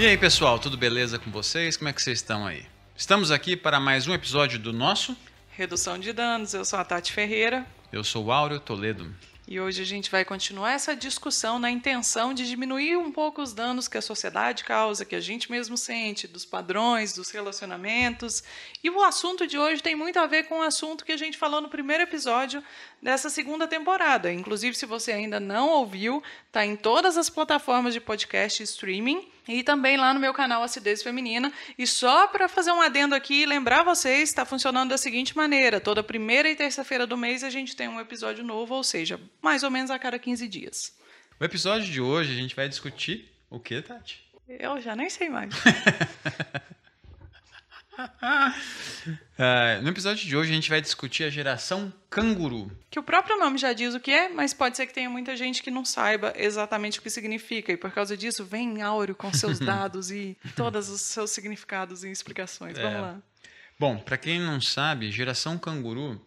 E aí, pessoal, tudo beleza com vocês? Como é que vocês estão aí? Estamos aqui para mais um episódio do nosso Redução de danos. Eu sou a Tati Ferreira. Eu sou o Áureo Toledo. E hoje a gente vai continuar essa discussão na intenção de diminuir um pouco os danos que a sociedade causa, que a gente mesmo sente, dos padrões, dos relacionamentos. E o assunto de hoje tem muito a ver com o assunto que a gente falou no primeiro episódio dessa segunda temporada. Inclusive, se você ainda não ouviu, está em todas as plataformas de podcast e streaming e também lá no meu canal Acidez Feminina. E só para fazer um adendo aqui e lembrar vocês, está funcionando da seguinte maneira: toda primeira e terça-feira do mês a gente tem um episódio novo, ou seja, mais ou menos a cada 15 dias. O episódio de hoje a gente vai discutir o que, Tati? Eu já nem sei mais. Uh, no episódio de hoje a gente vai discutir a geração canguru. Que o próprio nome já diz o que é, mas pode ser que tenha muita gente que não saiba exatamente o que significa. E por causa disso, vem Áureo com seus dados e todos os seus significados e explicações. Vamos é. lá. Bom, para quem não sabe, geração canguru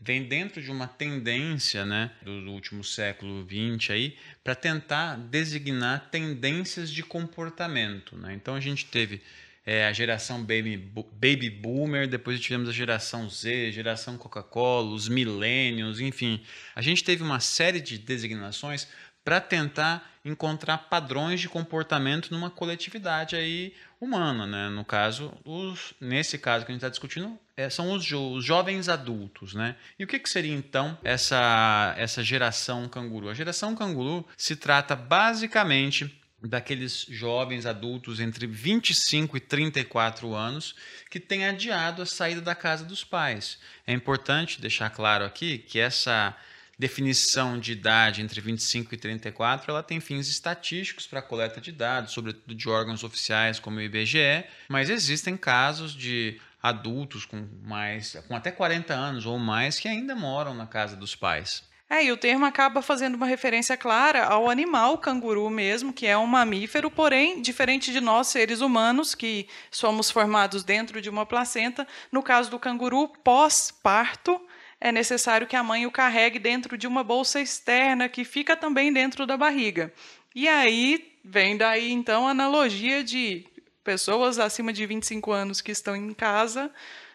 vem dentro de uma tendência né, do último século XX aí para tentar designar tendências de comportamento. Né? Então a gente teve é, a geração baby, baby Boomer, depois tivemos a geração Z, geração Coca-Cola, os millennials, enfim. A gente teve uma série de designações para tentar encontrar padrões de comportamento numa coletividade aí humana, né? No caso, os, nesse caso que a gente está discutindo, é, são os, jo, os, jovens adultos, né? E o que, que seria então essa, essa geração canguru? A geração canguru se trata basicamente daqueles jovens adultos entre 25 e 34 anos que têm adiado a saída da casa dos pais. É importante deixar claro aqui que essa definição de idade entre 25 e 34, ela tem fins estatísticos para coleta de dados, sobretudo de órgãos oficiais como o IBGE, mas existem casos de adultos com mais com até 40 anos ou mais que ainda moram na casa dos pais. É, e o termo acaba fazendo uma referência clara ao animal canguru mesmo, que é um mamífero, porém, diferente de nós, seres humanos, que somos formados dentro de uma placenta, no caso do canguru, pós-parto, é necessário que a mãe o carregue dentro de uma bolsa externa que fica também dentro da barriga. E aí vem daí, então, a analogia de pessoas acima de 25 anos que estão em casa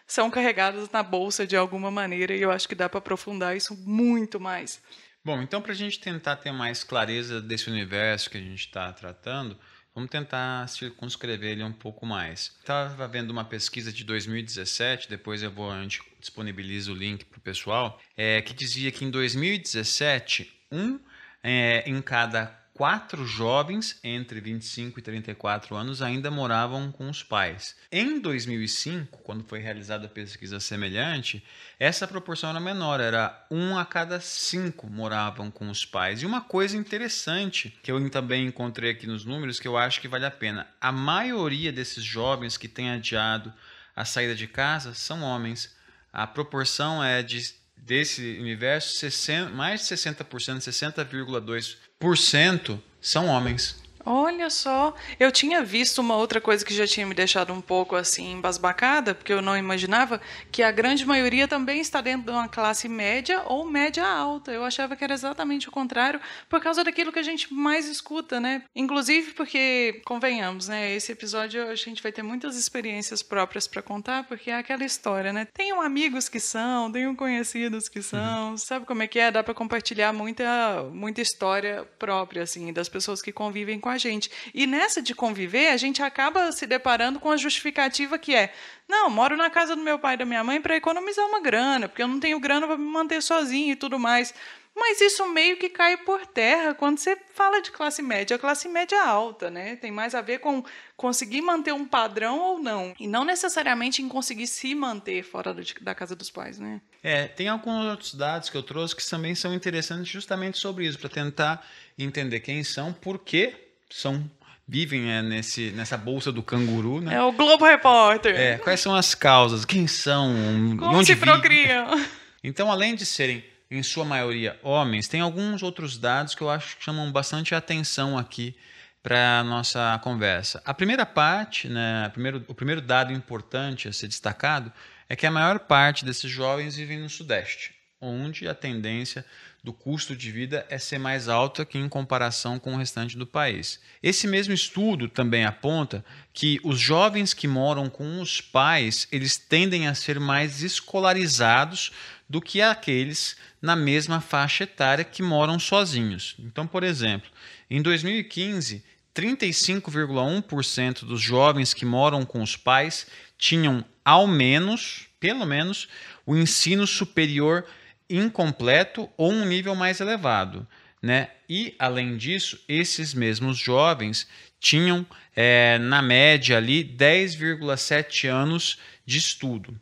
são carregadas na bolsa de alguma maneira, e eu acho que dá para aprofundar isso muito mais. Bom, então, para a gente tentar ter mais clareza desse universo que a gente está tratando, vamos tentar circunscrever ele um pouco mais. Estava vendo uma pesquisa de 2017, depois eu vou, a gente disponibiliza o link para o pessoal, é, que dizia que em 2017, um é, em cada quatro jovens entre 25 e 34 anos ainda moravam com os pais. Em 2005, quando foi realizada a pesquisa semelhante, essa proporção era menor, era um a cada cinco moravam com os pais. E uma coisa interessante que eu também encontrei aqui nos números que eu acho que vale a pena: a maioria desses jovens que têm adiado a saída de casa são homens. A proporção é de desse universo, 60, mais de 60%, 60,2% são homens. Olha só, eu tinha visto uma outra coisa que já tinha me deixado um pouco assim embasbacada, porque eu não imaginava que a grande maioria também está dentro de uma classe média ou média alta. Eu achava que era exatamente o contrário, por causa daquilo que a gente mais escuta, né? Inclusive porque, convenhamos, né, esse episódio a gente vai ter muitas experiências próprias para contar, porque é aquela história, né? Tenho amigos que são, tenho conhecidos que são, uhum. sabe como é que é? Dá para compartilhar muita muita história própria assim das pessoas que convivem com a gente. E nessa de conviver, a gente acaba se deparando com a justificativa que é: não, moro na casa do meu pai e da minha mãe para economizar uma grana, porque eu não tenho grana para me manter sozinho e tudo mais. Mas isso meio que cai por terra quando você fala de classe média, classe média alta, né? Tem mais a ver com conseguir manter um padrão ou não, e não necessariamente em conseguir se manter fora da casa dos pais, né? É, tem alguns outros dados que eu trouxe que também são interessantes justamente sobre isso, para tentar entender quem são, por que são vivem é, nesse, nessa bolsa do canguru, né? É o Globo Repórter. É, quais são as causas? Quem são? Como onde se procriam? Então, além de serem, em sua maioria, homens, tem alguns outros dados que eu acho que chamam bastante atenção aqui para a nossa conversa. A primeira parte, né, primeiro, o primeiro dado importante a ser destacado é que a maior parte desses jovens vivem no Sudeste. Onde a tendência do custo de vida é ser mais alta que em comparação com o restante do país. Esse mesmo estudo também aponta que os jovens que moram com os pais, eles tendem a ser mais escolarizados do que aqueles na mesma faixa etária que moram sozinhos. Então, por exemplo, em 2015, 35,1% dos jovens que moram com os pais tinham ao menos, pelo menos, o ensino superior incompleto ou um nível mais elevado. Né? E, além disso, esses mesmos jovens tinham, é, na média, ali 10,7 anos de estudo.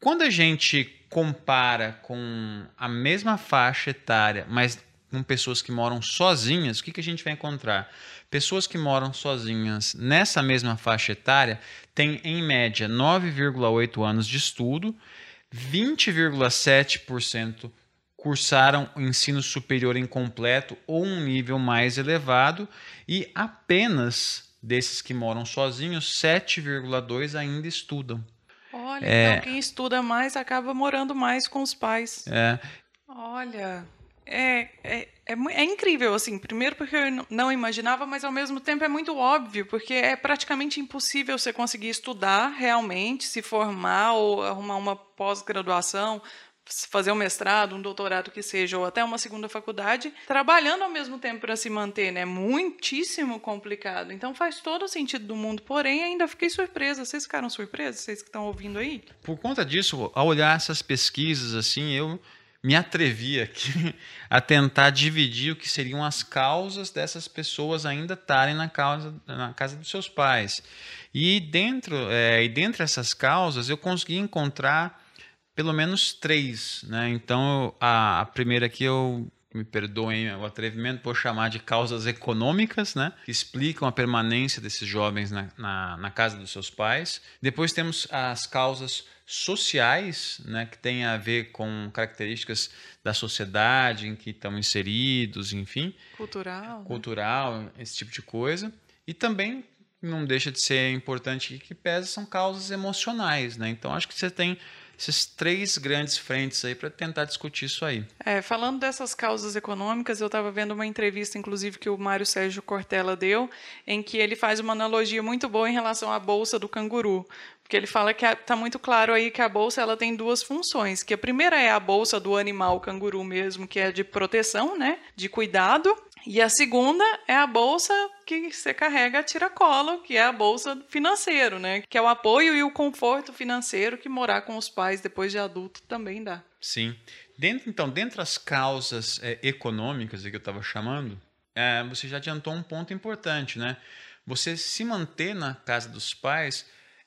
Quando a gente compara com a mesma faixa etária, mas com pessoas que moram sozinhas, o que, que a gente vai encontrar? Pessoas que moram sozinhas nessa mesma faixa etária têm, em média, 9,8 anos de estudo 20,7% cursaram o ensino superior incompleto ou um nível mais elevado e apenas desses que moram sozinhos, 7,2 ainda estudam. Olha, é, então quem estuda mais acaba morando mais com os pais. É. Olha, é, é, é, é, incrível, assim. Primeiro porque eu não imaginava, mas ao mesmo tempo é muito óbvio, porque é praticamente impossível você conseguir estudar realmente, se formar ou arrumar uma pós-graduação, fazer um mestrado, um doutorado que seja, ou até uma segunda faculdade, trabalhando ao mesmo tempo para se manter, né? Muitíssimo complicado. Então faz todo o sentido do mundo. Porém, ainda fiquei surpresa. Vocês ficaram surpresos? Vocês que estão ouvindo aí? Por conta disso, ao olhar essas pesquisas, assim, eu me atrevi aqui a tentar dividir o que seriam as causas dessas pessoas ainda estarem na, causa, na casa dos seus pais. E dentro, é, e dentro dessas causas eu consegui encontrar pelo menos três. Né? Então a, a primeira aqui eu me perdoem o atrevimento, vou chamar de causas econômicas, né? que explicam a permanência desses jovens na, na, na casa dos seus pais. Depois temos as causas sociais, né, que têm a ver com características da sociedade em que estão inseridos, enfim. Cultural. Cultural, esse tipo de coisa. E também não deixa de ser importante que pesa são causas emocionais, né? Então acho que você tem esses três grandes frentes aí para tentar discutir isso aí. É, falando dessas causas econômicas, eu estava vendo uma entrevista, inclusive, que o Mário Sérgio Cortella deu, em que ele faz uma analogia muito boa em relação à bolsa do canguru. Porque ele fala que está muito claro aí que a bolsa ela tem duas funções. Que a primeira é a bolsa do animal canguru mesmo, que é de proteção, né? De cuidado. E a segunda é a bolsa que você carrega a tiracolo, que é a bolsa financeiro, né? Que é o apoio e o conforto financeiro que morar com os pais depois de adulto também dá. Sim. Dentro, então, dentre as causas é, econômicas que eu estava chamando, é, você já adiantou um ponto importante, né? Você se manter na casa dos pais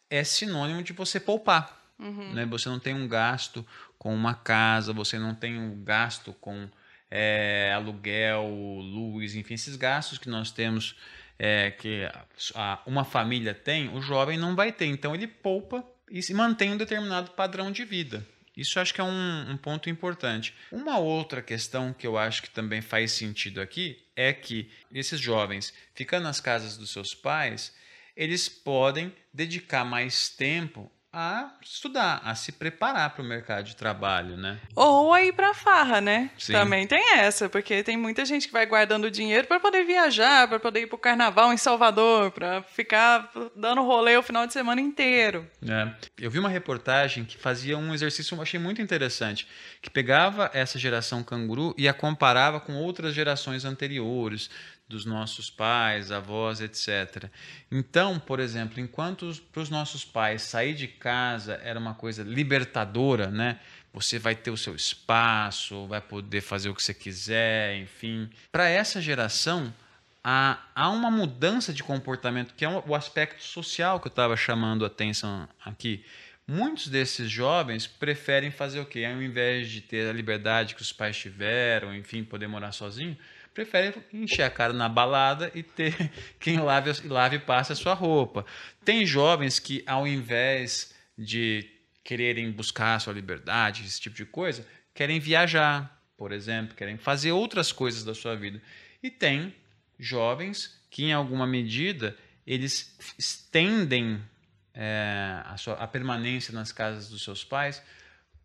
é sinônimo de você poupar. Uhum. Né? Você não tem um gasto com uma casa, você não tem um gasto com é, aluguel, luz, enfim, esses gastos que nós temos, é, que a, uma família tem, o jovem não vai ter. Então ele poupa e se mantém um determinado padrão de vida. Isso acho que é um, um, ponto importante. Uma outra questão que eu acho que também faz sentido aqui é que esses jovens, ficando nas casas dos seus pais, eles podem dedicar mais tempo a estudar, a se preparar para o mercado de trabalho, né? Ou a ir para farra, né? Sim. Também tem essa, porque tem muita gente que vai guardando dinheiro para poder viajar, para poder ir para o carnaval em Salvador, para ficar dando rolê o final de semana inteiro. É. Eu vi uma reportagem que fazia um exercício que eu achei muito interessante, que pegava essa geração canguru e a comparava com outras gerações anteriores, dos nossos pais, avós, etc. Então, por exemplo, enquanto para os nossos pais sair de casa era uma coisa libertadora, né? Você vai ter o seu espaço, vai poder fazer o que você quiser, enfim. Para essa geração, há, há uma mudança de comportamento, que é o aspecto social que eu estava chamando a atenção aqui. Muitos desses jovens preferem fazer o quê? Ao invés de ter a liberdade que os pais tiveram, enfim, poder morar sozinho, prefere encher a cara na balada e ter quem lave, lave e passe a sua roupa. Tem jovens que, ao invés de quererem buscar a sua liberdade, esse tipo de coisa, querem viajar, por exemplo, querem fazer outras coisas da sua vida. E tem jovens que, em alguma medida, eles estendem é, a, sua, a permanência nas casas dos seus pais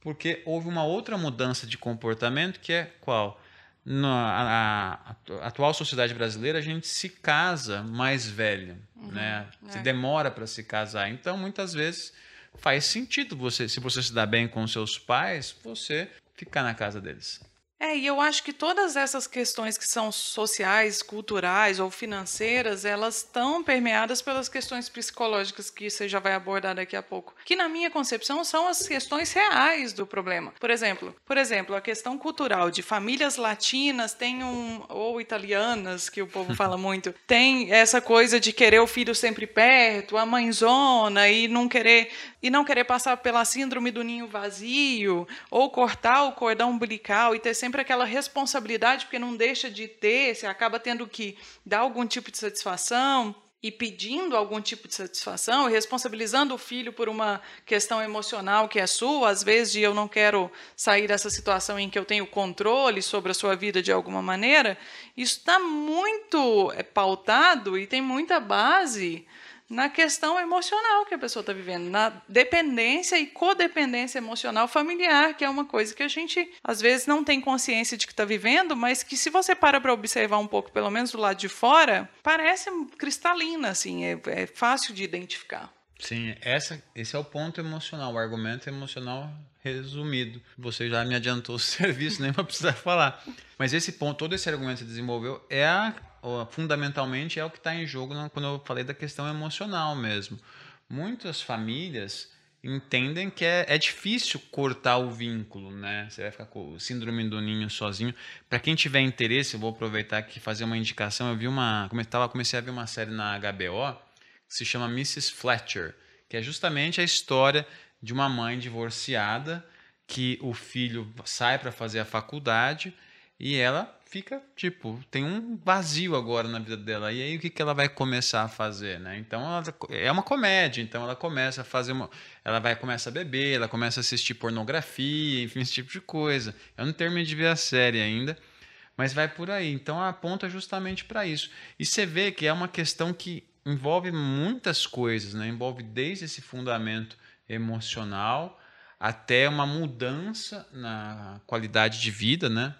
porque houve uma outra mudança de comportamento que é qual? Na atual sociedade brasileira, a gente se casa mais velho, uhum, né? É. Se demora para se casar. Então, muitas vezes, faz sentido você, se você se dá bem com seus pais, você ficar na casa deles. É, e eu acho que todas essas questões que são sociais, culturais ou financeiras, elas estão permeadas pelas questões psicológicas que você já vai abordar daqui a pouco, que na minha concepção são as questões reais do problema. Por exemplo, por exemplo, a questão cultural de famílias latinas tem um ou italianas, que o povo fala muito, tem essa coisa de querer o filho sempre perto, a mãezona e não querer e não querer passar pela síndrome do ninho vazio ou cortar o cordão umbilical e ter sempre aquela responsabilidade, porque não deixa de ter, você acaba tendo que dar algum tipo de satisfação e pedindo algum tipo de satisfação, responsabilizando o filho por uma questão emocional que é sua, às vezes de eu não quero sair dessa situação em que eu tenho controle sobre a sua vida de alguma maneira, isso está muito é, pautado e tem muita base na questão emocional que a pessoa está vivendo, na dependência e codependência emocional familiar, que é uma coisa que a gente às vezes não tem consciência de que está vivendo, mas que se você para para observar um pouco, pelo menos do lado de fora, parece cristalina, assim, é, é fácil de identificar. Sim, essa, esse é o ponto emocional, o argumento emocional resumido. Você já me adiantou o serviço, nem vai precisar falar. Mas esse ponto, todo esse argumento que você desenvolveu é a fundamentalmente é o que está em jogo quando eu falei da questão emocional mesmo. Muitas famílias entendem que é, é difícil cortar o vínculo, né? Você vai ficar com o síndrome do ninho sozinho. Para quem tiver interesse, eu vou aproveitar aqui fazer uma indicação. Eu vi uma, tava, comecei a ver uma série na HBO que se chama Mrs. Fletcher, que é justamente a história de uma mãe divorciada que o filho sai para fazer a faculdade e ela fica, tipo, tem um vazio agora na vida dela. E aí o que, que ela vai começar a fazer, né? Então ela, é uma comédia, então ela começa a fazer uma. Ela vai começa a beber, ela começa a assistir pornografia, enfim, esse tipo de coisa. Eu não terminei de ver a série ainda, mas vai por aí. Então aponta justamente para isso. E você vê que é uma questão que envolve muitas coisas, né? Envolve desde esse fundamento emocional até uma mudança na qualidade de vida, né?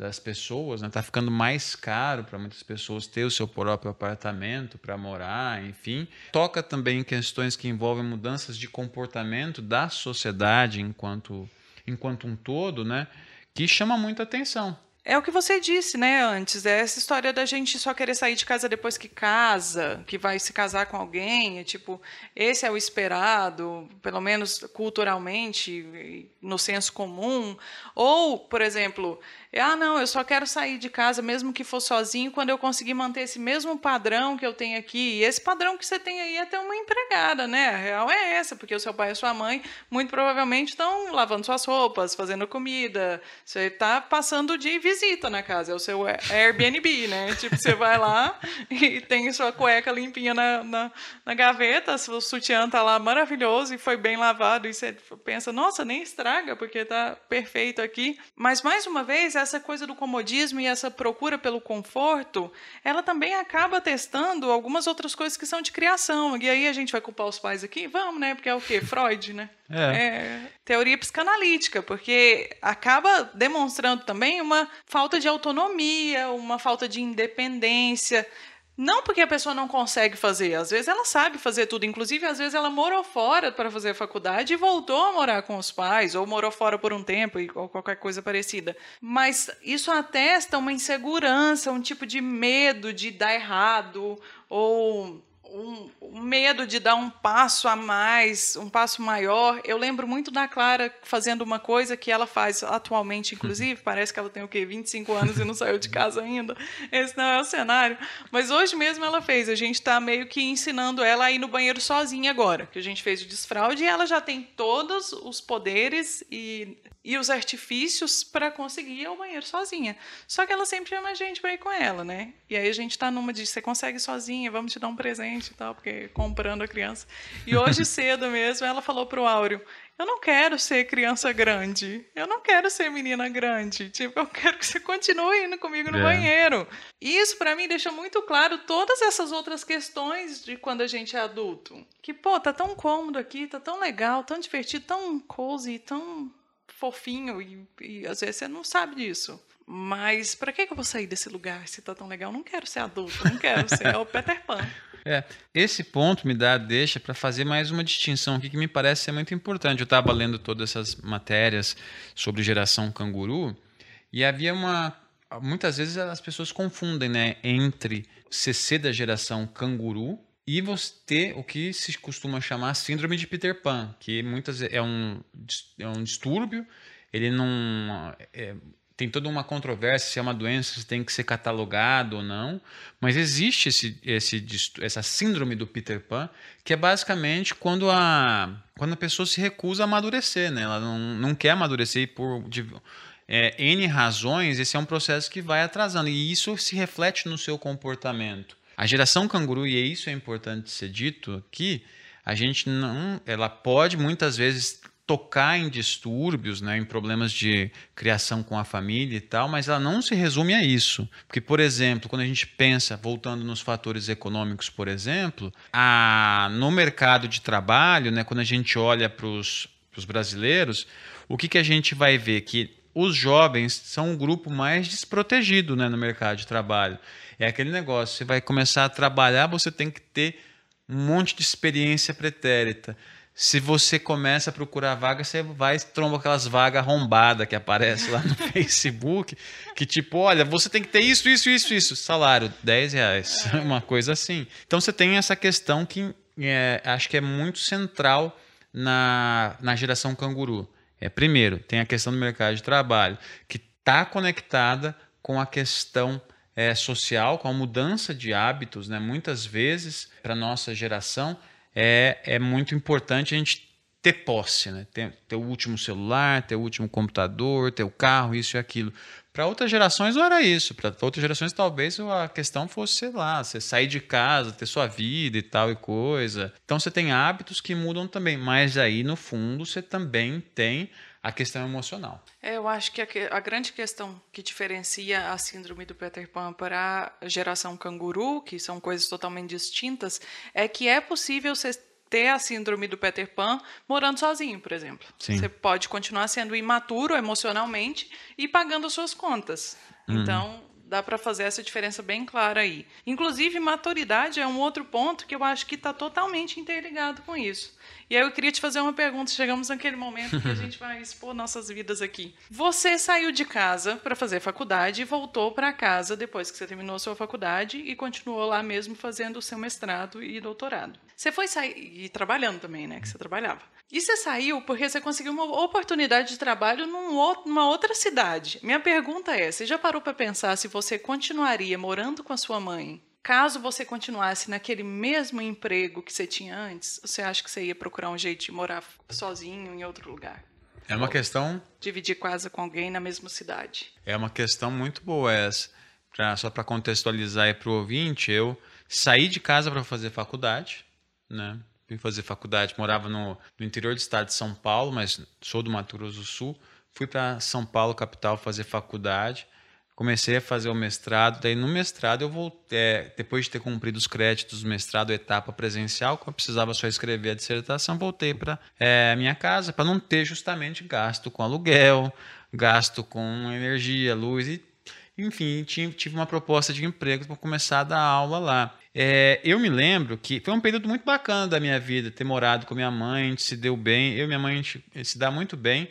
Das pessoas, né? Tá ficando mais caro para muitas pessoas ter o seu próprio apartamento para morar, enfim. Toca também em questões que envolvem mudanças de comportamento da sociedade enquanto enquanto um todo, né? Que chama muita atenção. É o que você disse, né, antes. É essa história da gente só querer sair de casa depois que casa, que vai se casar com alguém. É tipo, esse é o esperado, pelo menos culturalmente, no senso comum. Ou, por exemplo, ah, não, eu só quero sair de casa, mesmo que for sozinho, quando eu conseguir manter esse mesmo padrão que eu tenho aqui. E esse padrão que você tem aí é ter uma empregada, né? A real é essa, porque o seu pai e a sua mãe, muito provavelmente, estão lavando suas roupas, fazendo comida. Você está passando de visita na casa, é o seu Airbnb, né? Tipo, você vai lá e tem sua cueca limpinha na, na, na gaveta, seu sutiã está lá maravilhoso e foi bem lavado. E você pensa, nossa, nem estraga, porque está perfeito aqui. Mas, mais uma vez, essa coisa do comodismo e essa procura pelo conforto, ela também acaba testando algumas outras coisas que são de criação. E aí a gente vai culpar os pais aqui? Vamos, né? Porque é o quê? Freud, né? É. é. teoria psicanalítica, porque acaba demonstrando também uma falta de autonomia, uma falta de independência. Não porque a pessoa não consegue fazer, às vezes ela sabe fazer tudo, inclusive às vezes ela morou fora para fazer a faculdade e voltou a morar com os pais, ou morou fora por um tempo, ou qualquer coisa parecida. Mas isso atesta uma insegurança, um tipo de medo de dar errado, ou um, um, medo de dar um passo a mais, um passo maior. Eu lembro muito da Clara fazendo uma coisa que ela faz atualmente, inclusive, parece que ela tem o quê? 25 anos e não saiu de casa ainda. Esse não é o cenário. Mas hoje mesmo ela fez. A gente está meio que ensinando ela a ir no banheiro sozinha agora, que a gente fez o desfraude e ela já tem todos os poderes e e os artifícios para conseguir ir ao banheiro sozinha. Só que ela sempre chama a gente para ir com ela, né? E aí a gente está numa de você consegue sozinha, vamos te dar um presente e tal, porque comprando a criança. E hoje cedo mesmo ela falou pro Áureo: "Eu não quero ser criança grande. Eu não quero ser menina grande. Tipo, eu quero que você continue indo comigo no é. banheiro". E isso para mim deixa muito claro todas essas outras questões de quando a gente é adulto. Que, pô, tá tão cômodo aqui, tá tão legal, tão divertido, tão cozy, tão fofinho e, e às vezes você não sabe disso. Mas para que, que eu vou sair desse lugar se tá tão legal? Não quero ser adulto, não quero ser o Peter Pan. É, esse ponto me dá deixa para fazer mais uma distinção aqui que me parece ser muito importante. Eu estava lendo todas essas matérias sobre geração canguru e havia uma muitas vezes as pessoas confundem, né, entre CC da geração canguru e você ter o que se costuma chamar síndrome de Peter Pan, que muitas é um, é um distúrbio, ele não é, tem toda uma controvérsia se é uma doença, se tem que ser catalogado ou não, mas existe esse, esse, essa síndrome do Peter Pan, que é basicamente quando a, quando a pessoa se recusa a amadurecer, né? ela não, não quer amadurecer por é, N razões, esse é um processo que vai atrasando, e isso se reflete no seu comportamento. A geração canguru, e isso é importante ser dito aqui, a gente não, ela pode muitas vezes tocar em distúrbios, né, em problemas de criação com a família e tal, mas ela não se resume a isso. Porque, por exemplo, quando a gente pensa, voltando nos fatores econômicos, por exemplo, a, no mercado de trabalho, né, quando a gente olha para os brasileiros, o que, que a gente vai ver? Que os jovens são um grupo mais desprotegido né, no mercado de trabalho. É aquele negócio, você vai começar a trabalhar, você tem que ter um monte de experiência pretérita. Se você começa a procurar vaga, você vai e tromba aquelas vagas arrombadas que aparecem lá no Facebook, que tipo, olha, você tem que ter isso, isso, isso, isso. Salário, 10 reais. Uma coisa assim. Então você tem essa questão que é, acho que é muito central na, na geração canguru. É, primeiro, tem a questão do mercado de trabalho, que está conectada com a questão é, social, com a mudança de hábitos, né? muitas vezes, para a nossa geração, é, é muito importante a gente ter posse, né? ter, ter o último celular, ter o último computador, ter o carro, isso e aquilo. Para outras gerações não era isso. Para outras gerações talvez a questão fosse, sei lá, você sair de casa, ter sua vida e tal e coisa. Então você tem hábitos que mudam também, mas aí no fundo você também tem a questão emocional. É, eu acho que a, a, grande questão que diferencia a síndrome do Peter Pan para a geração canguru, que são coisas totalmente distintas, é que é possível você ter a síndrome do Peter Pan morando sozinho, por exemplo. Sim. Você pode continuar sendo imaturo emocionalmente e pagando as suas contas. Uhum. Então, dá para fazer essa diferença bem clara aí. Inclusive, maturidade é um outro ponto que eu acho que está totalmente interligado com isso. E aí eu queria te fazer uma pergunta. Chegamos naquele momento que a gente vai expor nossas vidas aqui. Você saiu de casa para fazer faculdade e voltou para casa depois que você terminou a sua faculdade e continuou lá mesmo fazendo o seu mestrado e doutorado. Você foi sair e trabalhando também, né? Que você trabalhava. E você saiu porque você conseguiu uma oportunidade de trabalho numa outra cidade. Minha pergunta é: você já parou para pensar se você continuaria morando com a sua mãe caso você continuasse naquele mesmo emprego que você tinha antes, você acha que você ia procurar um jeito de morar sozinho em outro lugar? É uma Ou questão. Dividir casa com alguém na mesma cidade. É uma questão muito boa essa. Pra, só para contextualizar aí para o ouvinte, eu saí de casa para fazer faculdade, né? Vim fazer faculdade, morava no, no interior do estado de São Paulo, mas sou do Mato Grosso do Sul. Fui para São Paulo, capital, fazer faculdade comecei a fazer o mestrado. Daí no mestrado eu voltei, é, depois de ter cumprido os créditos do mestrado, etapa presencial, quando eu precisava só escrever a dissertação, voltei para é, minha casa para não ter justamente gasto com aluguel, gasto com energia, luz e enfim, tive uma proposta de emprego para começar a dar aula lá. É, eu me lembro que foi um período muito bacana da minha vida, ter morado com minha mãe, a gente se deu bem, eu e minha mãe a gente se dá muito bem.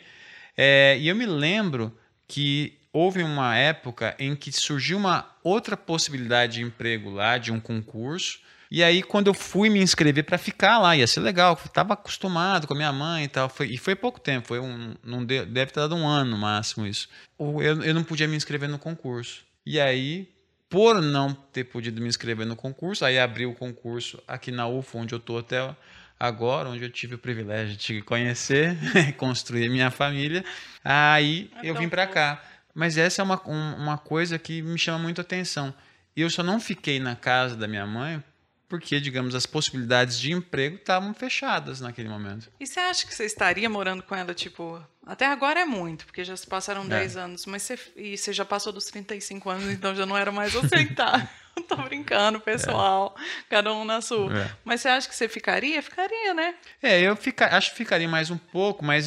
É, e eu me lembro que houve uma época em que surgiu uma outra possibilidade de emprego lá, de um concurso. E aí, quando eu fui me inscrever para ficar lá, ia ser legal, estava acostumado com a minha mãe e tal. Foi, e foi pouco tempo, foi um, não deve, deve ter dado um ano no máximo isso. Eu, eu não podia me inscrever no concurso. E aí, por não ter podido me inscrever no concurso, aí abri o concurso aqui na UFO, onde eu estou até agora, onde eu tive o privilégio de conhecer, construir minha família. Aí eu vim para cá. Mas essa é uma, um, uma coisa que me chama muito atenção. Eu só não fiquei na casa da minha mãe porque, digamos, as possibilidades de emprego estavam fechadas naquele momento. E você acha que você estaria morando com ela, tipo, até agora é muito, porque já se passaram é. 10 anos, mas você, e você já passou dos 35 anos, então já não era mais aceitar. Tô brincando, pessoal. É. Cada um na sua. É. Mas você acha que você ficaria? Ficaria, né? É, eu fica, acho que ficaria mais um pouco, mas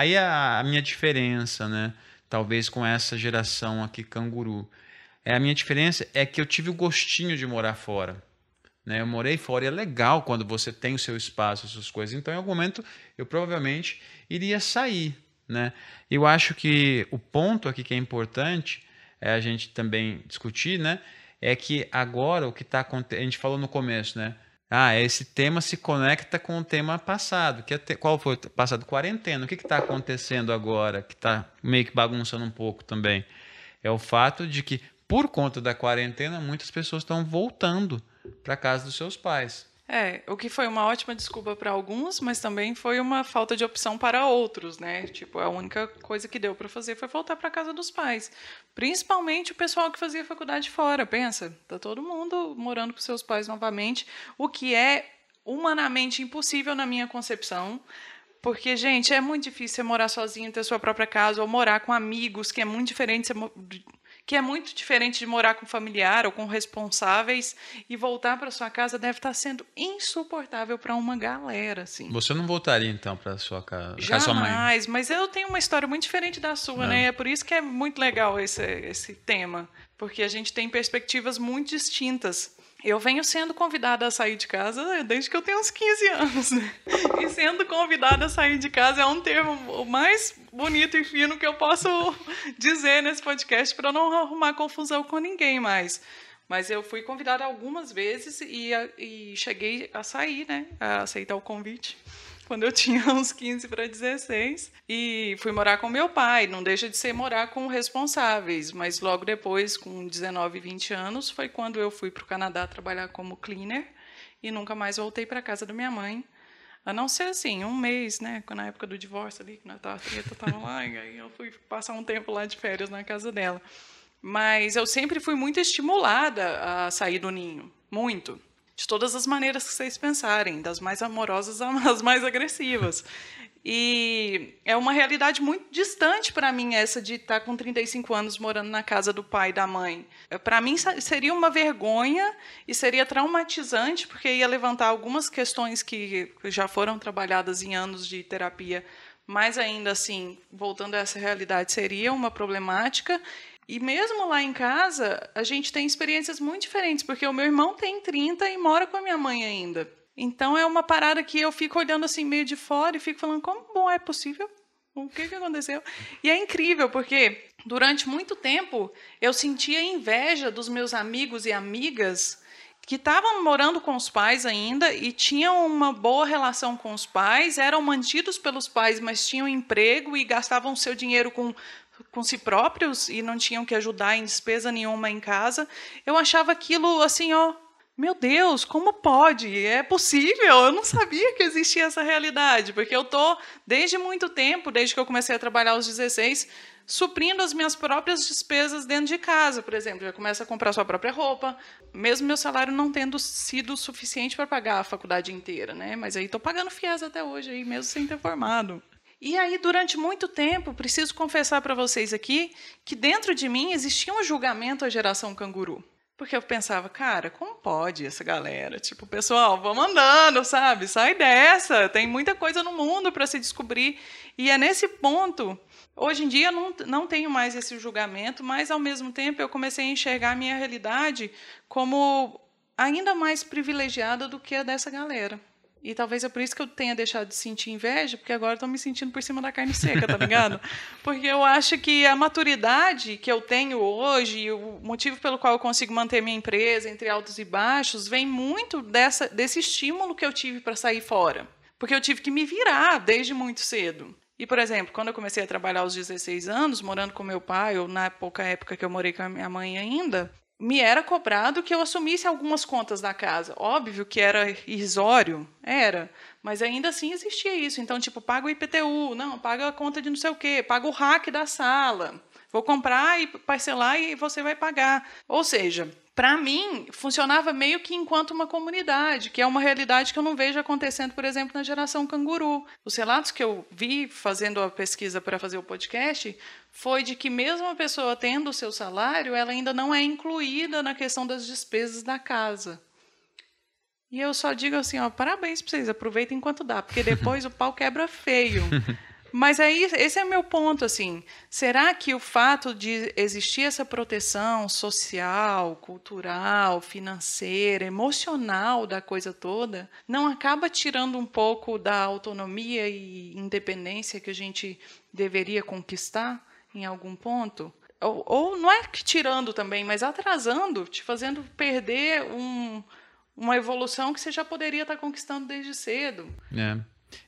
Aí a, a minha diferença, né? Talvez com essa geração aqui canguru. É, a minha diferença é que eu tive o gostinho de morar fora. Né? Eu morei fora e é legal quando você tem o seu espaço, as suas coisas. Então, em algum momento, eu provavelmente iria sair. Né? Eu acho que o ponto aqui que é importante é a gente também discutir, né? É que agora o que está acontecendo, a gente falou no começo, né? Ah, esse tema se conecta com o tema passado. Que é. Qual foi o passado? Quarentena. O que está acontecendo agora que está meio que bagunçando um pouco também? É o fato de que, por conta da quarentena, muitas pessoas estão voltando para casa dos seus pais. É, o que foi uma ótima desculpa para alguns, mas também foi uma falta de opção para outros, né? Tipo, a única coisa que deu para fazer foi voltar para casa dos pais. Principalmente o pessoal que fazia faculdade fora, pensa, tá todo mundo morando com seus pais novamente, o que é humanamente impossível na minha concepção. Porque, gente, é muito difícil você morar sozinho, ter sua própria casa, ou morar com amigos, que é muito diferente que é muito diferente de morar com familiar ou com responsáveis e voltar para sua casa deve estar sendo insuportável para uma galera, assim. Você não voltaria então para sua casa, Jamais, sua mãe? mas eu tenho uma história muito diferente da sua, né? É por isso que é muito legal esse esse tema, porque a gente tem perspectivas muito distintas. Eu venho sendo convidada a sair de casa desde que eu tenho uns 15 anos. E sendo convidada a sair de casa é um termo mais bonito e fino que eu posso dizer nesse podcast para não arrumar confusão com ninguém mais. Mas eu fui convidada algumas vezes e, e cheguei a sair, né? A aceitar o convite quando eu tinha uns 15 para 16. E fui morar com meu pai. Não deixa de ser morar com responsáveis. Mas logo depois, com 19, 20 anos, foi quando eu fui para o Canadá trabalhar como cleaner. E nunca mais voltei para casa da minha mãe. A não ser assim, um mês, né? Na época do divórcio ali, que nós treta, tava lá, e aí eu fui passar um tempo lá de férias na casa dela. Mas eu sempre fui muito estimulada a sair do ninho, muito de todas as maneiras que vocês pensarem, das mais amorosas às mais agressivas. E é uma realidade muito distante para mim essa de estar tá com 35 anos morando na casa do pai e da mãe. Para mim seria uma vergonha e seria traumatizante, porque ia levantar algumas questões que já foram trabalhadas em anos de terapia, mas ainda assim, voltando a essa realidade, seria uma problemática e mesmo lá em casa, a gente tem experiências muito diferentes, porque o meu irmão tem 30 e mora com a minha mãe ainda. Então é uma parada que eu fico olhando assim meio de fora e fico falando como bom é possível? O que, que aconteceu? E é incrível, porque durante muito tempo eu sentia inveja dos meus amigos e amigas que estavam morando com os pais ainda e tinham uma boa relação com os pais, eram mantidos pelos pais, mas tinham emprego e gastavam seu dinheiro com com si próprios e não tinham que ajudar em despesa nenhuma em casa, eu achava aquilo assim, ó, meu Deus, como pode? É possível? Eu não sabia que existia essa realidade, porque eu tô desde muito tempo, desde que eu comecei a trabalhar aos 16, suprindo as minhas próprias despesas dentro de casa, por exemplo, já começa a comprar sua própria roupa, mesmo meu salário não tendo sido suficiente para pagar a faculdade inteira, né? Mas aí estou pagando FIES até hoje, aí mesmo sem ter formado. E aí, durante muito tempo, preciso confessar para vocês aqui que dentro de mim existia um julgamento à geração canguru. Porque eu pensava, cara, como pode essa galera? Tipo, pessoal, vamos andando, sabe? Sai dessa, tem muita coisa no mundo para se descobrir. E é nesse ponto, hoje em dia não, não tenho mais esse julgamento, mas ao mesmo tempo eu comecei a enxergar a minha realidade como ainda mais privilegiada do que a dessa galera. E talvez é por isso que eu tenha deixado de sentir inveja, porque agora estou me sentindo por cima da carne seca, tá ligado? porque eu acho que a maturidade que eu tenho hoje, o motivo pelo qual eu consigo manter minha empresa entre altos e baixos, vem muito dessa, desse estímulo que eu tive para sair fora. Porque eu tive que me virar desde muito cedo. E, por exemplo, quando eu comecei a trabalhar aos 16 anos, morando com meu pai, ou na pouca época que eu morei com a minha mãe ainda, me era cobrado que eu assumisse algumas contas da casa. Óbvio que era irrisório, era, mas ainda assim existia isso. Então, tipo, paga o IPTU, não, paga a conta de não sei o quê, paga o hack da sala. Vou comprar e parcelar e você vai pagar. Ou seja, para mim, funcionava meio que enquanto uma comunidade, que é uma realidade que eu não vejo acontecendo, por exemplo, na geração canguru. Os relatos que eu vi fazendo a pesquisa para fazer o podcast foi de que mesmo a pessoa tendo o seu salário, ela ainda não é incluída na questão das despesas da casa. E eu só digo assim, ó, parabéns para vocês, aproveitem enquanto dá, porque depois o pau quebra feio. Mas aí, esse é meu ponto, assim. Será que o fato de existir essa proteção social, cultural, financeira, emocional da coisa toda, não acaba tirando um pouco da autonomia e independência que a gente deveria conquistar em algum ponto? Ou, ou não é que tirando também, mas atrasando, te fazendo perder um, uma evolução que você já poderia estar conquistando desde cedo. É.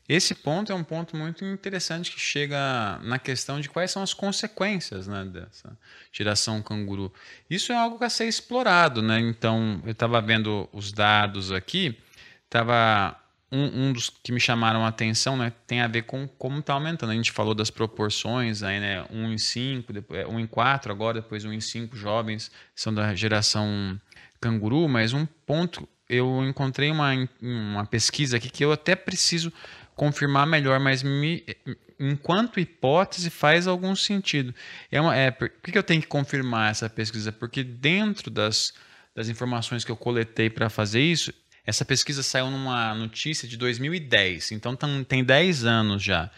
Esse ponto é um ponto muito interessante que chega na questão de quais são as consequências né, dessa geração canguru. Isso é algo a ser explorado, né? Então, eu estava vendo os dados aqui, estava um, um, dos que me chamaram a atenção, né, tem a ver com como está aumentando. A gente falou das proporções, aí, né, 1 em 5, depois, 1 em 4 agora, depois 1 em 5 jovens são da geração canguru, mas um ponto eu encontrei uma, uma pesquisa aqui que eu até preciso confirmar melhor, mas me, enquanto hipótese faz algum sentido. É uma, é, por que eu tenho que confirmar essa pesquisa? Porque dentro das, das informações que eu coletei para fazer isso, essa pesquisa saiu numa notícia de 2010, então tem 10 anos já.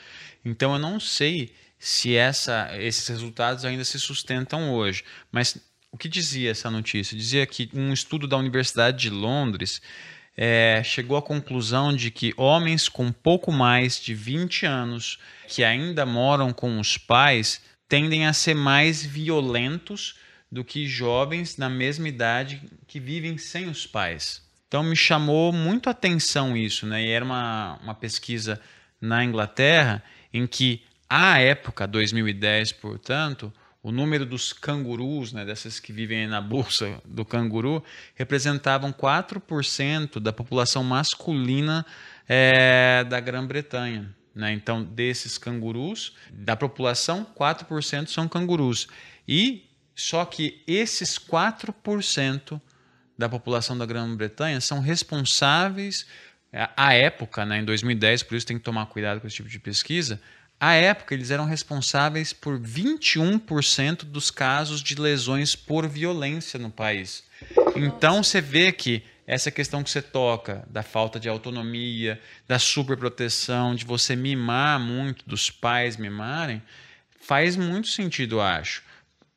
Então eu não sei se essa, esses resultados ainda se sustentam hoje, mas o que dizia essa notícia? Dizia que um estudo da Universidade de Londres é, chegou à conclusão de que homens com pouco mais de 20 anos que ainda moram com os pais tendem a ser mais violentos do que jovens na mesma idade que vivem sem os pais. Então me chamou muito a atenção isso, né? E era uma, uma pesquisa na Inglaterra em que, à época, 2010, portanto, o número dos cangurus, né, dessas que vivem na bolsa do canguru, representavam 4% da população masculina é, da Grã-Bretanha. Né? Então, desses cangurus, da população, 4% são cangurus. E só que esses 4% da população da Grã-Bretanha são responsáveis, é, à época, né, em 2010, por isso tem que tomar cuidado com esse tipo de pesquisa, à época, eles eram responsáveis por 21% dos casos de lesões por violência no país. Então você vê que essa questão que você toca da falta de autonomia, da superproteção, de você mimar muito, dos pais mimarem, faz muito sentido, eu acho.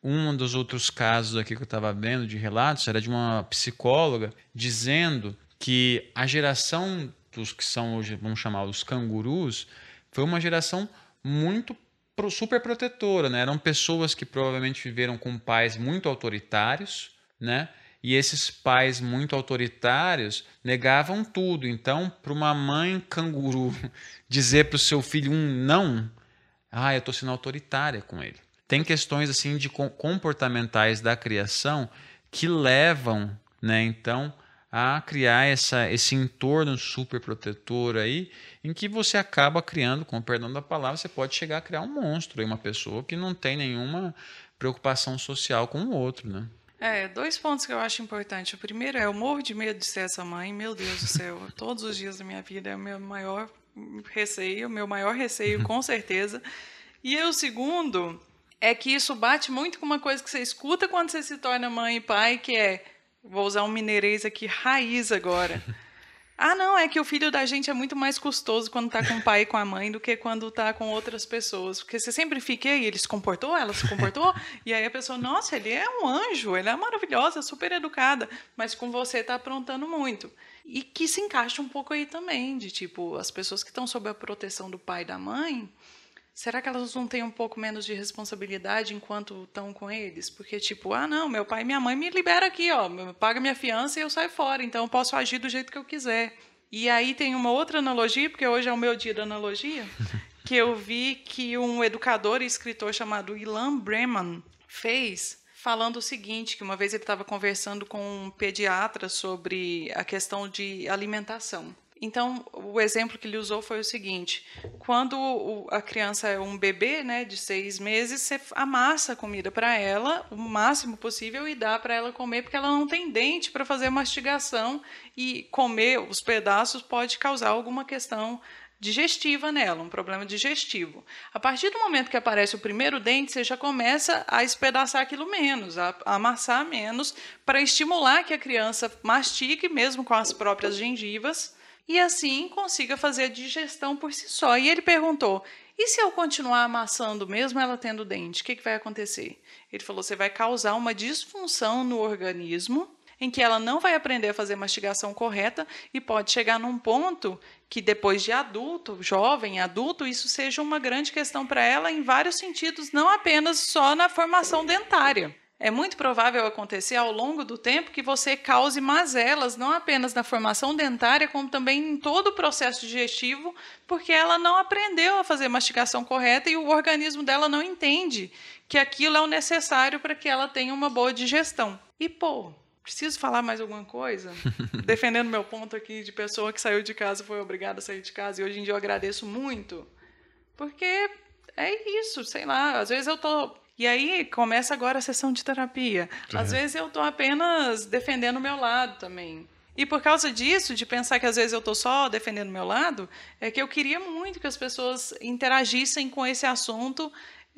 Um dos outros casos aqui que eu estava vendo de relatos era de uma psicóloga dizendo que a geração dos que são hoje, vamos chamar os cangurus, foi uma geração muito super protetora, né? Eram pessoas que provavelmente viveram com pais muito autoritários, né? E esses pais muito autoritários negavam tudo. Então, para uma mãe canguru dizer para o seu filho um não, ah, eu estou sendo autoritária com ele. Tem questões assim de comportamentais da criação que levam, né? Então, a criar essa, esse entorno super protetor aí, em que você acaba criando, com o perdão da palavra, você pode chegar a criar um monstro, uma pessoa que não tem nenhuma preocupação social com o outro, né? É, dois pontos que eu acho importantes. O primeiro é, eu morro de medo de ser essa mãe, meu Deus do céu, todos os dias da minha vida é o meu maior receio, meu maior receio, com certeza. E o segundo é que isso bate muito com uma coisa que você escuta quando você se torna mãe e pai, que é Vou usar um mineirês aqui raiz agora. Ah, não, é que o filho da gente é muito mais custoso quando está com o pai e com a mãe do que quando está com outras pessoas. Porque você sempre fica, e ele se comportou, ela se comportou, e aí a pessoa, nossa, ele é um anjo, ele é maravilhosa, super educada, mas com você está aprontando muito. E que se encaixa um pouco aí também, de tipo, as pessoas que estão sob a proteção do pai e da mãe, será que elas não têm um pouco menos de responsabilidade enquanto estão com eles? Porque, tipo, ah, não, meu pai e minha mãe me libera aqui, ó, paga minha fiança e eu saio fora, então eu posso agir do jeito que eu quiser. E aí tem uma outra analogia, porque hoje é o meu dia da analogia, que eu vi que um educador e escritor chamado Ilan Breman fez falando o seguinte, que uma vez ele estava conversando com um pediatra sobre a questão de alimentação. Então, o exemplo que ele usou foi o seguinte: quando a criança é um bebê, né, de seis meses, você amassa a comida para ela o máximo possível e dá para ela comer, porque ela não tem dente para fazer mastigação e comer os pedaços pode causar alguma questão digestiva nela, um problema digestivo. A partir do momento que aparece o primeiro dente, você já começa a espedaçar aquilo menos, a amassar menos, para estimular que a criança mastique, mesmo com as próprias gengivas e assim consiga fazer a digestão por si só. E ele perguntou: e se eu continuar amassando mesmo ela tendo dente, o que, que vai acontecer? Ele falou: você vai causar uma disfunção no organismo em que ela não vai aprender a fazer mastigação correta e pode chegar num ponto que depois de adulto, jovem, adulto, isso seja uma grande questão para ela em vários sentidos, não apenas só na formação dentária. É muito provável acontecer ao longo do tempo que você cause mazelas, não apenas na formação dentária, como também em todo o processo digestivo, porque ela não aprendeu a fazer mastigação correta e o organismo dela não entende que aquilo é o necessário para que ela tenha uma boa digestão. E, pô, preciso falar mais alguma coisa? Defendendo meu ponto aqui de pessoa que saiu de casa foi obrigada a sair de casa, e hoje em dia eu agradeço muito, porque é isso, sei lá, às vezes eu tô e aí começa agora a sessão de terapia. Às vezes eu estou apenas defendendo o meu lado também. E por causa disso, de pensar que às vezes eu estou só defendendo o meu lado, é que eu queria muito que as pessoas interagissem com esse assunto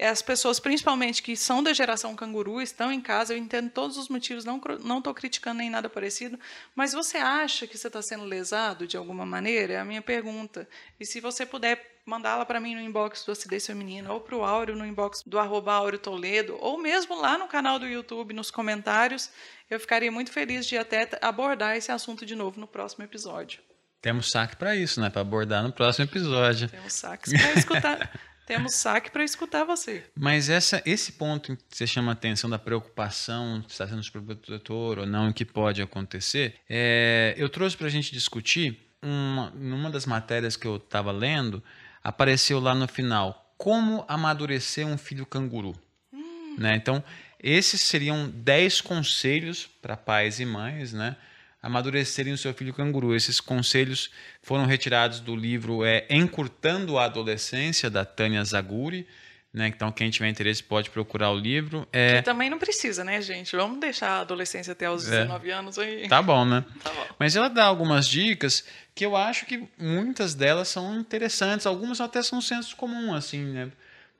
as pessoas, principalmente que são da geração canguru, estão em casa, eu entendo todos os motivos, não não estou criticando nem nada parecido, mas você acha que você está sendo lesado de alguma maneira? É a minha pergunta. E se você puder mandá-la para mim no inbox do Acidez Feminino, ou para o Áureo no inbox do arroba Áureo Toledo, ou mesmo lá no canal do YouTube, nos comentários, eu ficaria muito feliz de até abordar esse assunto de novo no próximo episódio. Temos saque para isso, né? Para abordar no próximo episódio. Temos saques para escutar. Temos saque para escutar você. Mas essa, esse ponto que você chama a atenção da preocupação, se está sendo superprotetor ou não, o que pode acontecer, é, eu trouxe para a gente discutir, uma, numa das matérias que eu estava lendo, apareceu lá no final, como amadurecer um filho canguru. Hum. Né? Então, esses seriam 10 conselhos para pais e mães, né? Amadurecerem o seu filho canguru. Esses conselhos foram retirados do livro é, Encurtando a Adolescência, da Tânia Zaguri. Né? Então, quem tiver interesse pode procurar o livro. É... Que também não precisa, né, gente? Vamos deixar a adolescência até os 19 é. anos aí. Tá bom, né? Tá bom. Mas ela dá algumas dicas que eu acho que muitas delas são interessantes. Algumas até são senso comum, assim, né?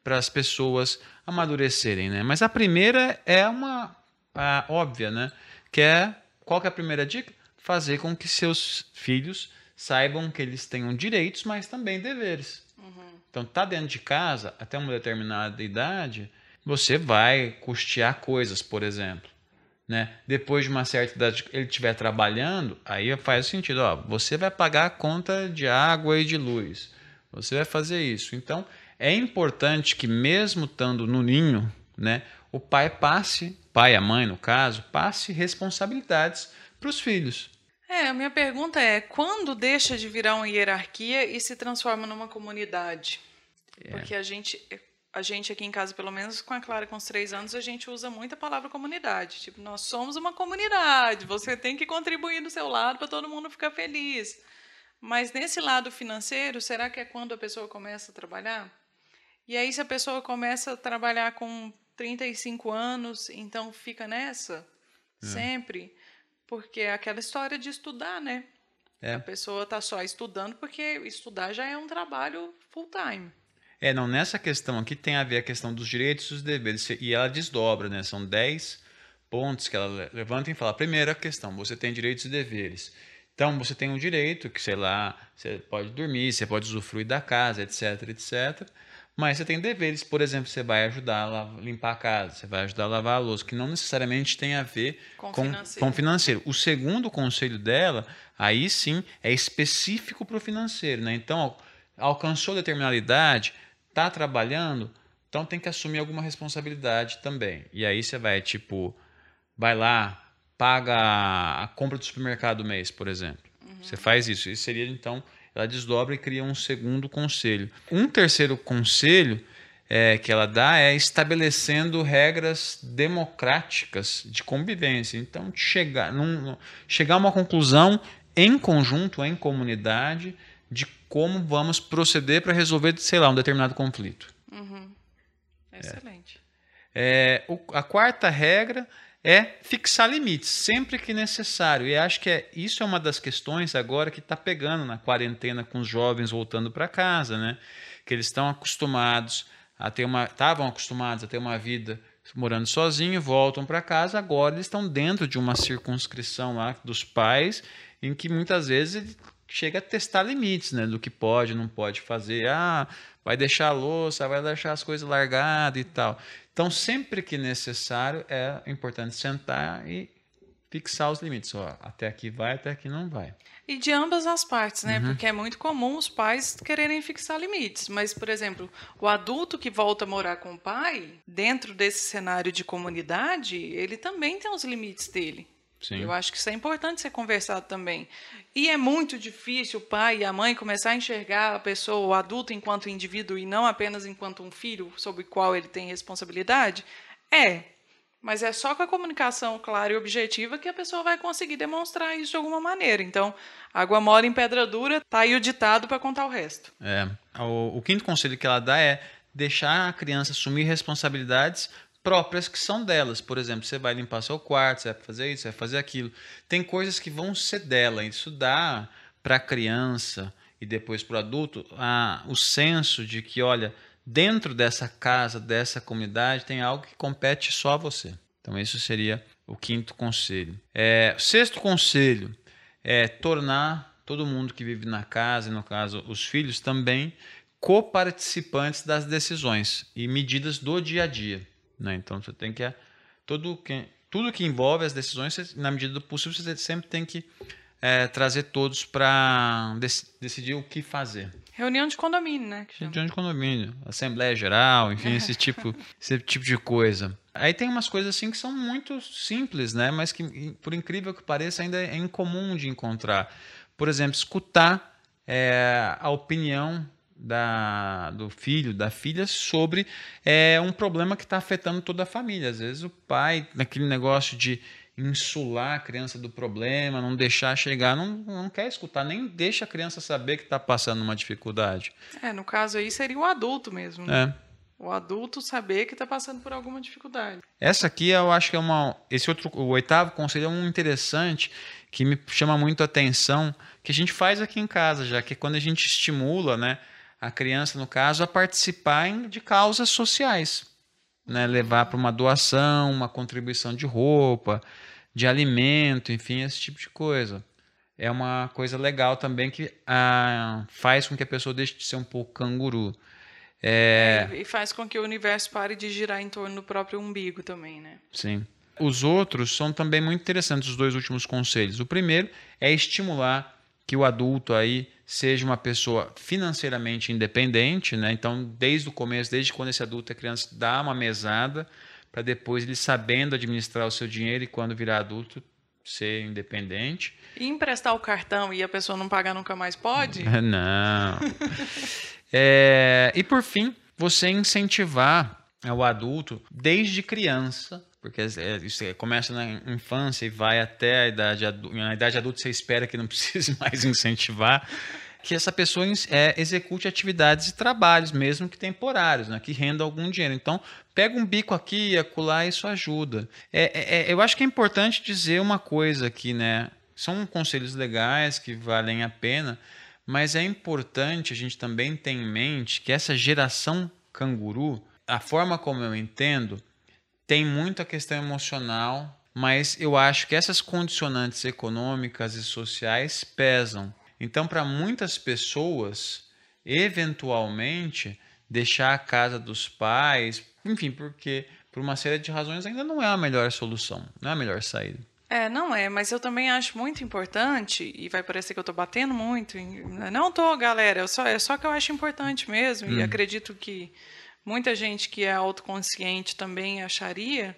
Para as pessoas amadurecerem, né? Mas a primeira é uma a, óbvia, né? Que é qual é a primeira dica? Fazer com que seus filhos saibam que eles tenham direitos, mas também deveres. Uhum. Então, tá dentro de casa até uma determinada idade, você vai custear coisas, por exemplo. Né? Depois de uma certa idade, ele estiver trabalhando, aí faz sentido. Ó, você vai pagar a conta de água e de luz. Você vai fazer isso. Então, é importante que, mesmo estando no ninho, né, o pai passe, pai e a mãe no caso, passe responsabilidades para os filhos. É, a minha pergunta é: quando deixa de virar uma hierarquia e se transforma numa comunidade? É. Porque a gente, a gente aqui em casa, pelo menos com a Clara com os três anos, a gente usa muito a palavra comunidade. Tipo, nós somos uma comunidade, você tem que contribuir do seu lado para todo mundo ficar feliz. Mas nesse lado financeiro, será que é quando a pessoa começa a trabalhar? E aí, se a pessoa começa a trabalhar com 35 anos, então fica nessa é. sempre, porque é aquela história de estudar, né? É. A pessoa está só estudando porque estudar já é um trabalho full time. É, não, nessa questão aqui tem a ver a questão dos direitos e dos deveres, e ela desdobra, né? São 10 pontos que ela levanta e fala. Primeira questão, você tem direitos e deveres. Então, você tem um direito que, sei lá, você pode dormir, você pode usufruir da casa, etc, etc. Mas você tem deveres, por exemplo, você vai ajudar a limpar a casa, você vai ajudar a lavar a louça, que não necessariamente tem a ver com, com financeiro. Com financeiro. O segundo conselho dela, aí sim, é específico para o financeiro. Né? Então, alcançou determinada idade, está trabalhando, então tem que assumir alguma responsabilidade também. E aí você vai, tipo, vai lá, paga a compra do supermercado do mês, por exemplo. Uhum. Você faz isso. Isso seria, então, ela desdobra e cria um segundo conselho. Um terceiro conselho é, que ela dá é estabelecendo regras democráticas de convivência. Então, chegar, num, chegar a uma conclusão em conjunto, em comunidade, de como vamos proceder para resolver, sei lá, um determinado conflito. Uhum. Excelente. É. É, o, a quarta regra é fixar limites sempre que necessário. E acho que é, isso é uma das questões agora que está pegando na quarentena com os jovens voltando para casa, né? Que eles estão acostumados a ter uma, estavam acostumados a ter uma vida morando sozinho, voltam para casa, agora eles estão dentro de uma circunscrição lá dos pais, em que muitas vezes chega a testar limites, né? Do que pode, não pode fazer. Ah, vai deixar a louça, vai deixar as coisas largadas e tal. Então, sempre que necessário, é importante sentar e fixar os limites. Ó, até aqui vai, até aqui não vai. E de ambas as partes, né? Uhum. Porque é muito comum os pais quererem fixar limites. Mas, por exemplo, o adulto que volta a morar com o pai, dentro desse cenário de comunidade, ele também tem os limites dele. Sim. Eu acho que isso é importante ser conversado também. E é muito difícil o pai e a mãe começar a enxergar a pessoa, o adulto, enquanto indivíduo e não apenas enquanto um filho sobre o qual ele tem responsabilidade? É. Mas é só com a comunicação clara e objetiva que a pessoa vai conseguir demonstrar isso de alguma maneira. Então, água mora em pedra dura, tá aí o ditado para contar o resto. É. O, o quinto conselho que ela dá é deixar a criança assumir responsabilidades próprias que são delas. Por exemplo, você vai limpar seu quarto, você vai fazer isso, você vai fazer aquilo. Tem coisas que vão ser dela. Isso dá para a criança e depois para o adulto a, o senso de que, olha, dentro dessa casa, dessa comunidade, tem algo que compete só a você. Então, isso seria o quinto conselho. É, sexto conselho é tornar todo mundo que vive na casa, e no caso os filhos, também coparticipantes das decisões e medidas do dia a dia. Né? Então você tem que. Tudo que, tudo que envolve as decisões, na medida do possível, você sempre tem que é, trazer todos para dec decidir o que fazer. Reunião de condomínio, né? Reunião de condomínio, Assembleia Geral, enfim, esse tipo, esse tipo de coisa. Aí tem umas coisas assim que são muito simples, né? Mas que, por incrível que pareça, ainda é incomum de encontrar. Por exemplo, escutar é, a opinião da, do filho, da filha, sobre é, um problema que está afetando toda a família. Às vezes o pai, naquele negócio de insular a criança do problema, não deixar chegar, não, não quer escutar, nem deixa a criança saber que está passando uma dificuldade. É, no caso aí seria o adulto mesmo. Né? É. O adulto saber que está passando por alguma dificuldade. Essa aqui eu acho que é uma. Esse outro, o oitavo conselho é um interessante que me chama muito a atenção, que a gente faz aqui em casa, já que quando a gente estimula, né? A criança, no caso, a participar de causas sociais. Né? Levar para uma doação, uma contribuição de roupa, de alimento, enfim, esse tipo de coisa. É uma coisa legal também que ah, faz com que a pessoa deixe de ser um pouco canguru. É... E faz com que o universo pare de girar em torno do próprio umbigo também, né? Sim. Os outros são também muito interessantes, os dois últimos conselhos. O primeiro é estimular que o adulto aí seja uma pessoa financeiramente independente, né? Então, desde o começo, desde quando esse adulto é criança, dá uma mesada para depois ele sabendo administrar o seu dinheiro e quando virar adulto ser independente. E emprestar o cartão e a pessoa não pagar nunca mais pode? não. é, e por fim, você incentivar o adulto desde criança porque é, isso começa na infância e vai até a idade adulta. Na idade adulta você espera que não precise mais incentivar que essa pessoa é, execute atividades e trabalhos, mesmo que temporários, né, que rendam algum dinheiro. Então, pega um bico aqui e acolá, isso ajuda. É, é, é, eu acho que é importante dizer uma coisa aqui, né? São conselhos legais que valem a pena, mas é importante a gente também ter em mente que essa geração canguru, a forma como eu entendo, tem muita questão emocional, mas eu acho que essas condicionantes econômicas e sociais pesam. Então, para muitas pessoas, eventualmente, deixar a casa dos pais, enfim, porque por uma série de razões ainda não é a melhor solução, não é a melhor saída. É, não é, mas eu também acho muito importante, e vai parecer que eu estou batendo muito, não estou, galera, só, é só que eu acho importante mesmo, hum. e acredito que muita gente que é autoconsciente também acharia,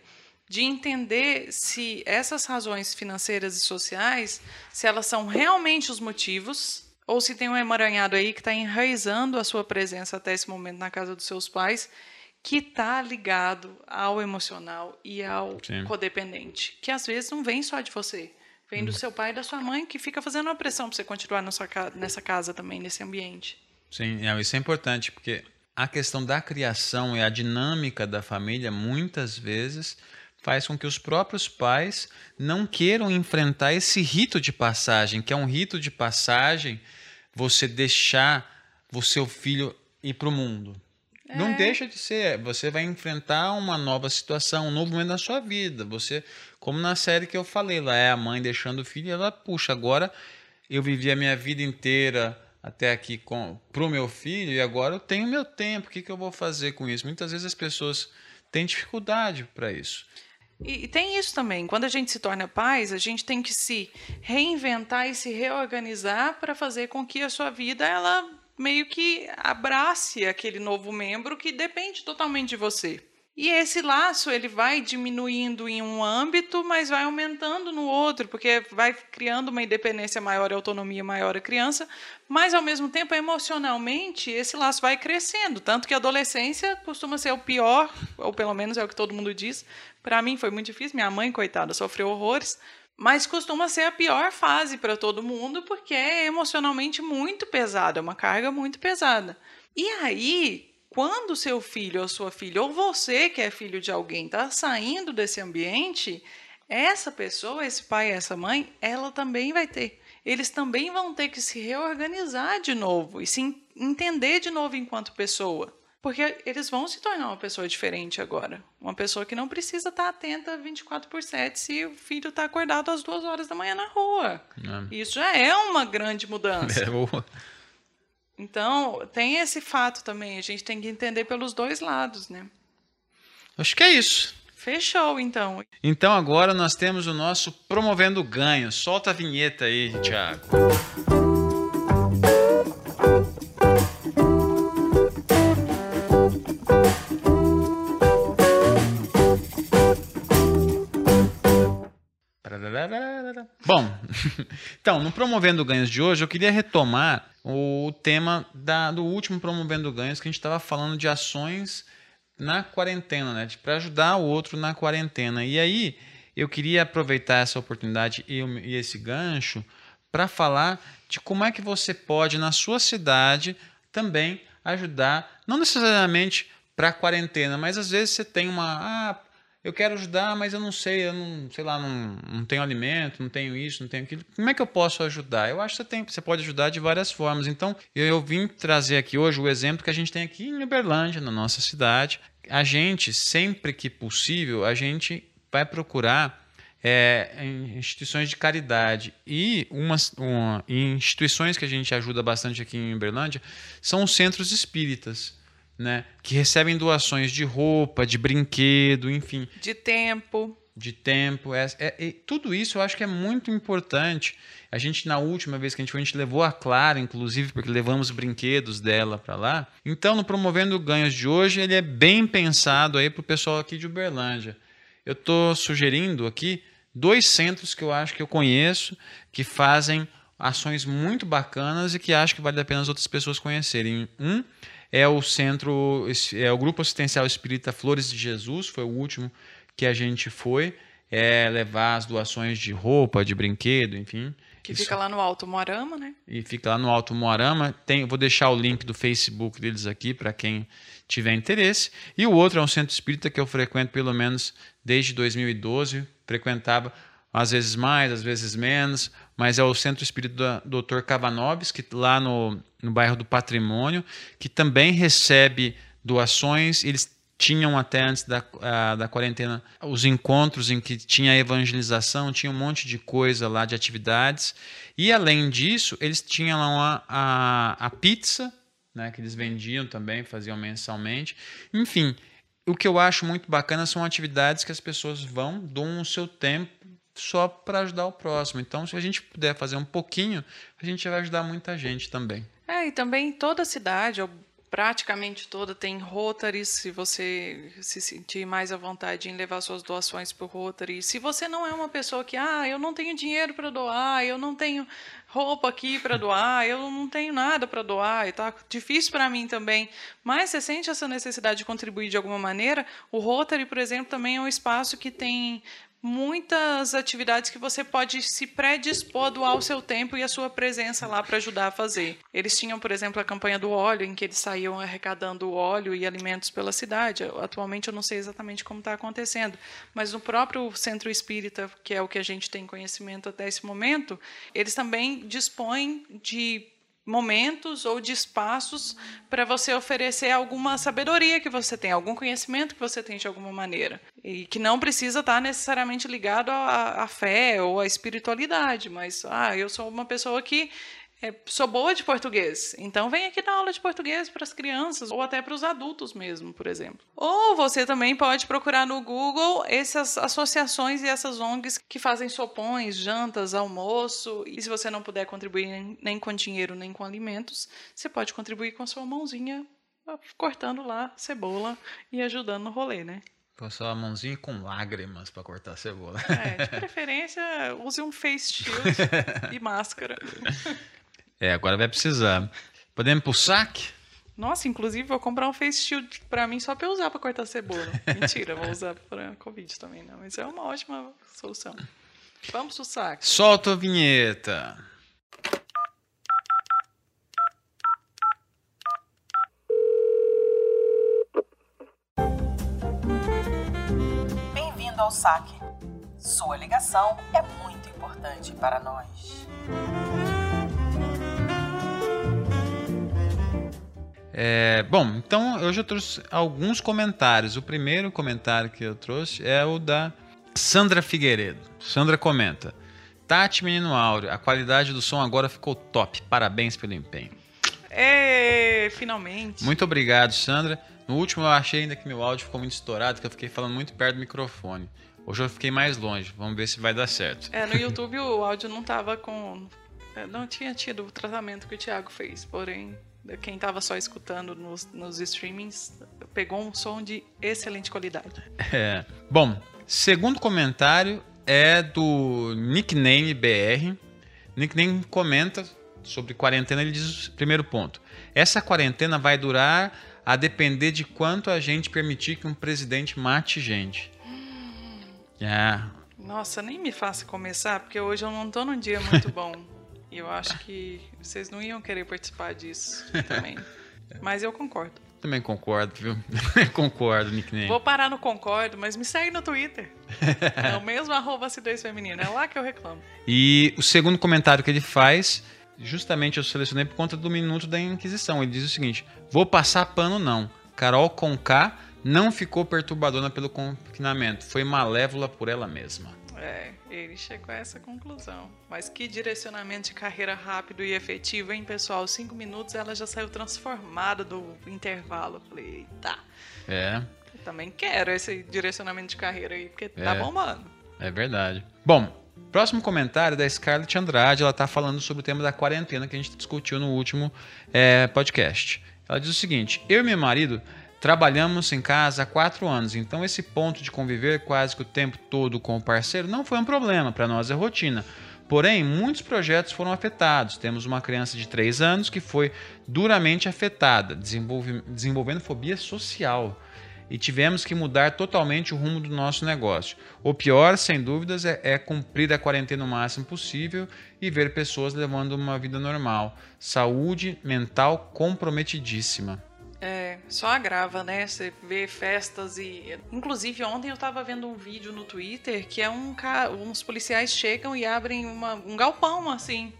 de entender se essas razões financeiras e sociais, se elas são realmente os motivos, ou se tem um emaranhado aí que está enraizando a sua presença até esse momento na casa dos seus pais, que está ligado ao emocional e ao Sim. codependente, que às vezes não vem só de você, vem do hum. seu pai e da sua mãe, que fica fazendo uma pressão para você continuar nessa casa também, nesse ambiente. Sim, isso é importante, porque a questão da criação e a dinâmica da família muitas vezes faz com que os próprios pais não queiram enfrentar esse rito de passagem, que é um rito de passagem você deixar o seu filho ir para o mundo. É. Não deixa de ser. Você vai enfrentar uma nova situação, um novo momento na sua vida. Você, como na série que eu falei, lá é a mãe deixando o filho, ela puxa agora eu vivi a minha vida inteira até aqui para o meu filho e agora eu tenho meu tempo. O que, que eu vou fazer com isso? Muitas vezes as pessoas têm dificuldade para isso. E, tem isso também. Quando a gente se torna pais, a gente tem que se reinventar e se reorganizar para fazer com que a sua vida ela meio que abrace aquele novo membro que depende totalmente de você. E esse laço ele vai diminuindo em um âmbito, mas vai aumentando no outro, porque vai criando uma independência maior, autonomia maior a criança, mas ao mesmo tempo emocionalmente esse laço vai crescendo, tanto que a adolescência costuma ser o pior, ou pelo menos é o que todo mundo diz. Para mim foi muito difícil, minha mãe coitada sofreu horrores, mas costuma ser a pior fase para todo mundo, porque é emocionalmente muito pesada, é uma carga muito pesada. E aí, quando seu filho ou sua filha, ou você que é filho de alguém, está saindo desse ambiente, essa pessoa, esse pai, essa mãe, ela também vai ter. Eles também vão ter que se reorganizar de novo e se entender de novo enquanto pessoa. Porque eles vão se tornar uma pessoa diferente agora. Uma pessoa que não precisa estar atenta 24 por 7 se o filho está acordado às duas horas da manhã na rua. É. Isso já é uma grande mudança. É, então, tem esse fato também, a gente tem que entender pelos dois lados, né? Acho que é isso. Fechou, então. Então agora nós temos o nosso Promovendo Ganho. Solta a vinheta aí, Thiago. Bom, então, no Promovendo Ganhos de hoje, eu queria retomar o tema da, do último Promovendo Ganhos, que a gente estava falando de ações na quarentena, né? Para ajudar o outro na quarentena. E aí, eu queria aproveitar essa oportunidade e, e esse gancho para falar de como é que você pode, na sua cidade, também ajudar, não necessariamente para a quarentena, mas às vezes você tem uma. Ah, eu quero ajudar, mas eu não sei, eu não, sei lá, não, não tenho alimento, não tenho isso, não tenho aquilo. Como é que eu posso ajudar? Eu acho que você, tem, você pode ajudar de várias formas. Então, eu, eu vim trazer aqui hoje o exemplo que a gente tem aqui em Uberlândia, na nossa cidade. A gente, sempre que possível, a gente vai procurar é, instituições de caridade e umas uma, instituições que a gente ajuda bastante aqui em Uberlândia são os centros espíritas né? Que recebem doações de roupa, de brinquedo, enfim. De tempo. De tempo. É, é, tudo isso eu acho que é muito importante. A gente, na última vez que a gente foi, a gente levou a Clara, inclusive, porque levamos brinquedos dela para lá. Então, no Promovendo Ganhos de hoje, ele é bem pensado aí para o pessoal aqui de Uberlândia. Eu estou sugerindo aqui dois centros que eu acho que eu conheço que fazem ações muito bacanas e que acho que vale a pena as outras pessoas conhecerem. Um é o centro, é o Grupo Assistencial Espírita Flores de Jesus, foi o último que a gente foi, é levar as doações de roupa, de brinquedo, enfim. Que Isso. fica lá no Alto Moarama, né? E fica lá no Alto Moarama. Tem, vou deixar o link do Facebook deles aqui para quem tiver interesse. E o outro é um centro espírita que eu frequento pelo menos desde 2012. Frequentava às vezes mais, às vezes menos, mas é o Centro Espírita do Dr. Cavanovs, que lá no, no bairro do Patrimônio, que também recebe doações. Eles tinham até antes da, a, da quarentena os encontros em que tinha evangelização, tinha um monte de coisa lá de atividades. E além disso, eles tinham lá a, a pizza, né, que eles vendiam também, faziam mensalmente. Enfim, o que eu acho muito bacana são atividades que as pessoas vão, dão o seu tempo só para ajudar o próximo. Então, se a gente puder fazer um pouquinho, a gente vai ajudar muita gente também. É, e também toda a cidade, ou praticamente toda, tem Rotary, se você se sentir mais à vontade em levar suas doações para o Rotary. Se você não é uma pessoa que, ah, eu não tenho dinheiro para doar, eu não tenho roupa aqui para doar, eu não tenho nada para doar, e tá difícil para mim também. Mas você sente essa necessidade de contribuir de alguma maneira? O Rotary, por exemplo, também é um espaço que tem muitas atividades que você pode se predispor a doar o seu tempo e a sua presença lá para ajudar a fazer. Eles tinham, por exemplo, a campanha do óleo, em que eles saíam arrecadando óleo e alimentos pela cidade. Atualmente eu não sei exatamente como está acontecendo, mas no próprio centro espírita, que é o que a gente tem conhecimento até esse momento, eles também dispõem de momentos ou de espaços para você oferecer alguma sabedoria que você tem, algum conhecimento que você tem de alguma maneira. E que não precisa estar tá necessariamente ligado à, à fé ou à espiritualidade, mas ah, eu sou uma pessoa que é, sou boa de português, então vem aqui dar aula de português para as crianças ou até para os adultos mesmo, por exemplo. Ou você também pode procurar no Google essas associações e essas ONGs que fazem sopões, jantas, almoço. E se você não puder contribuir nem com dinheiro nem com alimentos, você pode contribuir com a sua mãozinha cortando lá cebola e ajudando no rolê, né? Com a sua mãozinha com lágrimas para cortar a cebola. É, de preferência, use um face shield e máscara. É, agora vai precisar. Podemos ir pro saque? Nossa, inclusive vou comprar um face shield pra mim só pra eu usar pra cortar cebola. Mentira, vou usar pra Covid também, não. Mas é uma ótima solução. Vamos pro saque. Solta a vinheta. Bem-vindo ao saque. Sua ligação é muito importante para nós. É, bom, então eu já trouxe alguns comentários. O primeiro comentário que eu trouxe é o da Sandra Figueiredo. Sandra comenta: Tati Menino Áureo, a qualidade do som agora ficou top. Parabéns pelo empenho. É, finalmente. Muito obrigado, Sandra. No último eu achei ainda que meu áudio ficou muito estourado, que eu fiquei falando muito perto do microfone. Hoje eu fiquei mais longe. Vamos ver se vai dar certo. É, no YouTube o áudio não tava com. É, não tinha tido o tratamento que o Thiago fez, porém quem estava só escutando nos, nos streamings pegou um som de excelente qualidade. É. Bom, segundo comentário é do Nickname BR. Nickname comenta sobre quarentena, ele diz primeiro ponto. Essa quarentena vai durar a depender de quanto a gente permitir que um presidente mate gente. Hum. É. Nossa, nem me faça começar, porque hoje eu não estou num dia muito bom. E eu acho que vocês não iam querer participar disso também. Mas eu concordo. Também concordo, viu? concordo, nickname. Vou parar no concordo, mas me segue no Twitter. é o mesmo arroba acidez feminino. É lá que eu reclamo. E o segundo comentário que ele faz, justamente eu selecionei por conta do minuto da Inquisição. Ele diz o seguinte: vou passar pano não. Carol Conká não ficou perturbadora pelo confinamento. Foi malévola por ela mesma. É, ele chegou a essa conclusão. Mas que direcionamento de carreira rápido e efetivo, hein, pessoal? Cinco minutos ela já saiu transformada do intervalo. Eu falei, eita. É. Eu também quero esse direcionamento de carreira aí, porque tá é. tá bombando. É verdade. Bom, próximo comentário é da Scarlett Andrade. Ela tá falando sobre o tema da quarentena que a gente discutiu no último é, podcast. Ela diz o seguinte: Eu e meu marido Trabalhamos em casa há quatro anos, então esse ponto de conviver quase que o tempo todo com o parceiro não foi um problema, para nós é rotina. Porém, muitos projetos foram afetados. Temos uma criança de três anos que foi duramente afetada, desenvolve, desenvolvendo fobia social. E tivemos que mudar totalmente o rumo do nosso negócio. O pior, sem dúvidas, é, é cumprir a quarentena o máximo possível e ver pessoas levando uma vida normal. Saúde mental comprometidíssima. É, só agrava, né? Você vê festas e. Inclusive, ontem eu tava vendo um vídeo no Twitter que é um ca... uns policiais chegam e abrem uma... um galpão, assim.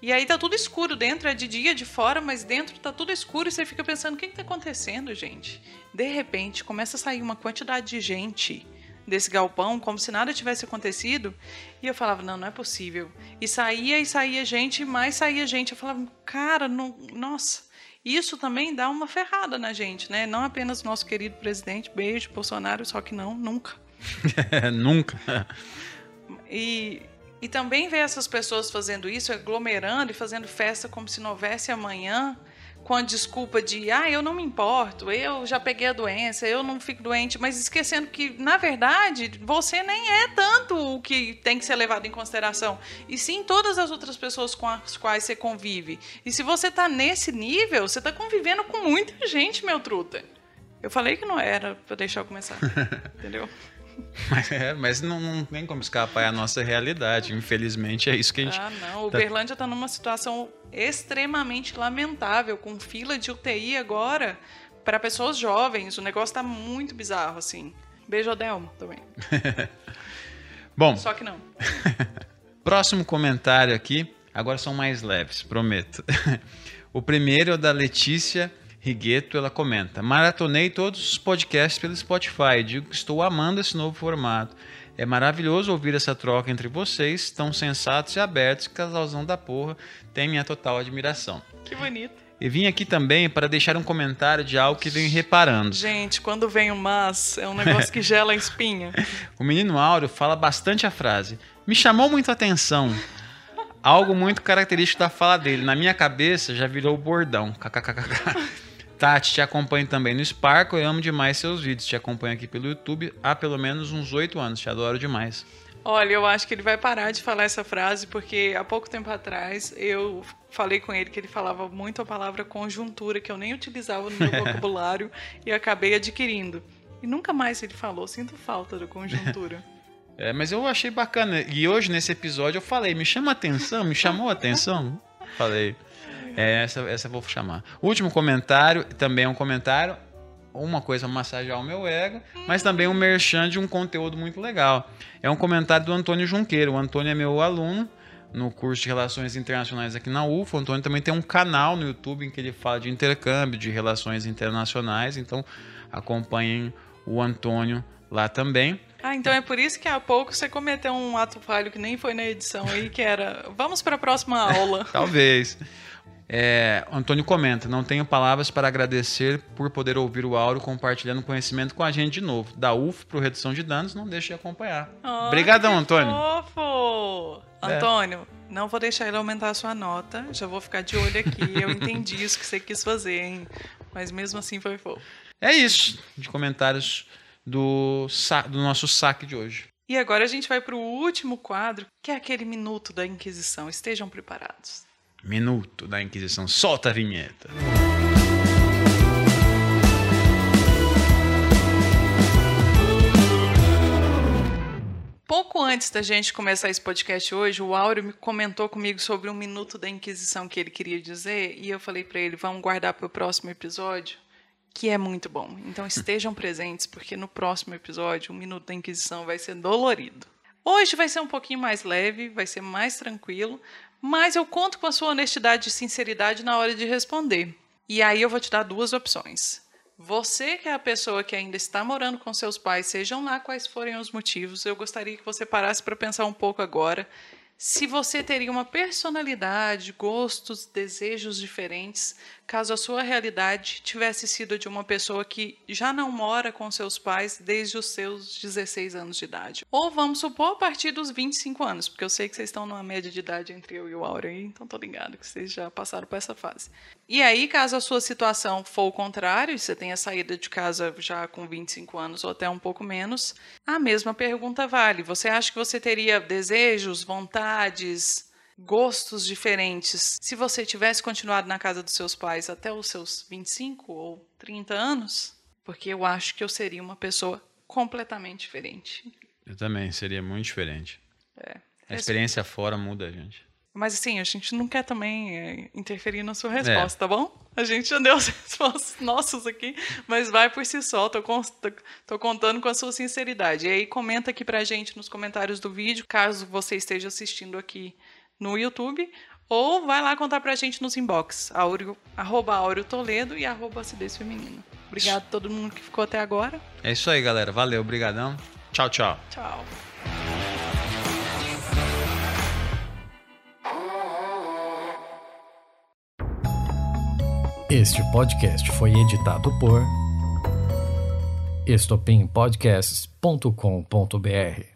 E aí tá tudo escuro dentro, é de dia, de fora, mas dentro tá tudo escuro e você fica pensando: o que, que tá acontecendo, gente? De repente, começa a sair uma quantidade de gente desse galpão, como se nada tivesse acontecido. E eu falava, não, não é possível. E saía e saía gente, mais saía gente. Eu falava, cara, não, nossa, isso também dá uma ferrada na gente, né? Não apenas o nosso querido presidente, beijo, Bolsonaro, só que não, nunca. nunca. E, e também ver essas pessoas fazendo isso, aglomerando e fazendo festa como se não houvesse amanhã com a desculpa de, ah, eu não me importo, eu já peguei a doença, eu não fico doente, mas esquecendo que, na verdade, você nem é tanto o que tem que ser levado em consideração, e sim todas as outras pessoas com as quais você convive. E se você está nesse nível, você está convivendo com muita gente, meu truta. Eu falei que não era para deixar eu começar, entendeu? Mas, é, mas não, não, tem como escapar é a nossa realidade. Infelizmente, é isso que a gente. Ah, não. O tá... Uberlândia está numa situação extremamente lamentável, com fila de UTI agora para pessoas jovens. O negócio está muito bizarro, assim. Beijo, Adelmo, também. Bom. Só que não. Próximo comentário aqui. Agora são mais leves, prometo. o primeiro é o da Letícia Rigueto, ela comenta: Maratonei todos os podcasts pelo Spotify. Digo que estou amando esse novo formato. É maravilhoso ouvir essa troca entre vocês, tão sensatos e abertos, casalzão da porra. Tem minha total admiração. Que bonito. E vim aqui também para deixar um comentário de algo que venho reparando. Gente, quando vem o mas, é um negócio que gela a espinha. o menino Áureo fala bastante a frase. Me chamou muito a atenção. Algo muito característico da fala dele. Na minha cabeça já virou o bordão. KKKK. Tati, te acompanho também no Sparkle. Eu amo demais seus vídeos. Te acompanho aqui pelo YouTube há pelo menos uns oito anos. Te adoro demais. Olha, eu acho que ele vai parar de falar essa frase porque há pouco tempo atrás eu falei com ele que ele falava muito a palavra conjuntura, que eu nem utilizava no meu vocabulário e acabei adquirindo. E nunca mais ele falou. Sinto falta da conjuntura. É, mas eu achei bacana. E hoje, nesse episódio, eu falei: me chama atenção, me chamou a atenção. Falei. É, essa, essa eu vou chamar. Último comentário também é um comentário, uma coisa massagear o meu ego, mas também um merchan de um conteúdo muito legal. É um comentário do Antônio Junqueiro. O Antônio é meu aluno no curso de Relações Internacionais aqui na UFA. O Antônio também tem um canal no YouTube em que ele fala de intercâmbio, de relações internacionais. Então acompanhem o Antônio lá também. Ah, então é por isso que há pouco você cometeu um ato falho que nem foi na edição aí, que era vamos para a próxima aula. Talvez. É, Antônio comenta: não tenho palavras para agradecer por poder ouvir o áudio compartilhando conhecimento com a gente de novo. Da UF para redução de danos, não deixe de acompanhar. Oh, Obrigadão, Antônio. Fofo! É. Antônio, não vou deixar ele aumentar a sua nota. Já vou ficar de olho aqui. Eu entendi isso que você quis fazer, hein? Mas mesmo assim foi fofo. É isso de comentários do, do nosso saque de hoje. E agora a gente vai para o último quadro, que é aquele minuto da Inquisição. Estejam preparados. Minuto da Inquisição. Solta a vinheta. Pouco antes da gente começar esse podcast hoje, o Áureo me comentou comigo sobre um minuto da Inquisição que ele queria dizer, e eu falei para ele: vamos guardar para o próximo episódio, que é muito bom. Então estejam presentes, porque no próximo episódio, o minuto da Inquisição vai ser dolorido. Hoje vai ser um pouquinho mais leve, vai ser mais tranquilo, mas eu conto com a sua honestidade e sinceridade na hora de responder. E aí eu vou te dar duas opções. Você que é a pessoa que ainda está morando com seus pais, sejam lá quais forem os motivos, eu gostaria que você parasse para pensar um pouco agora se você teria uma personalidade, gostos, desejos diferentes, caso a sua realidade tivesse sido de uma pessoa que já não mora com seus pais desde os seus 16 anos de idade. Ou vamos supor a partir dos 25 anos, porque eu sei que vocês estão numa média de idade entre eu e o aí, então tô ligado que vocês já passaram por essa fase. E aí, caso a sua situação for o contrário, você tenha saído de casa já com 25 anos ou até um pouco menos, a mesma pergunta vale. Você acha que você teria desejos, vontades, gostos diferentes se você tivesse continuado na casa dos seus pais até os seus 25 ou 30 anos? Porque eu acho que eu seria uma pessoa completamente diferente. Eu também, seria muito diferente. É. A experiência fora muda a gente. Mas assim, a gente não quer também é, interferir na sua resposta, é. tá bom? A gente já deu as respostas nossas aqui, mas vai por si só, tô, tô, tô, contando com a sua sinceridade. E aí comenta aqui pra gente nos comentários do vídeo, caso você esteja assistindo aqui no YouTube, ou vai lá contar pra gente nos inbox, aureo, arroba Aureo Toledo e arroba acidez feminino. Obrigado a todo mundo que ficou até agora. É isso aí, galera. Valeu, obrigadão. Tchau, tchau. Tchau. Este podcast foi editado por estopimpodcasts.com.br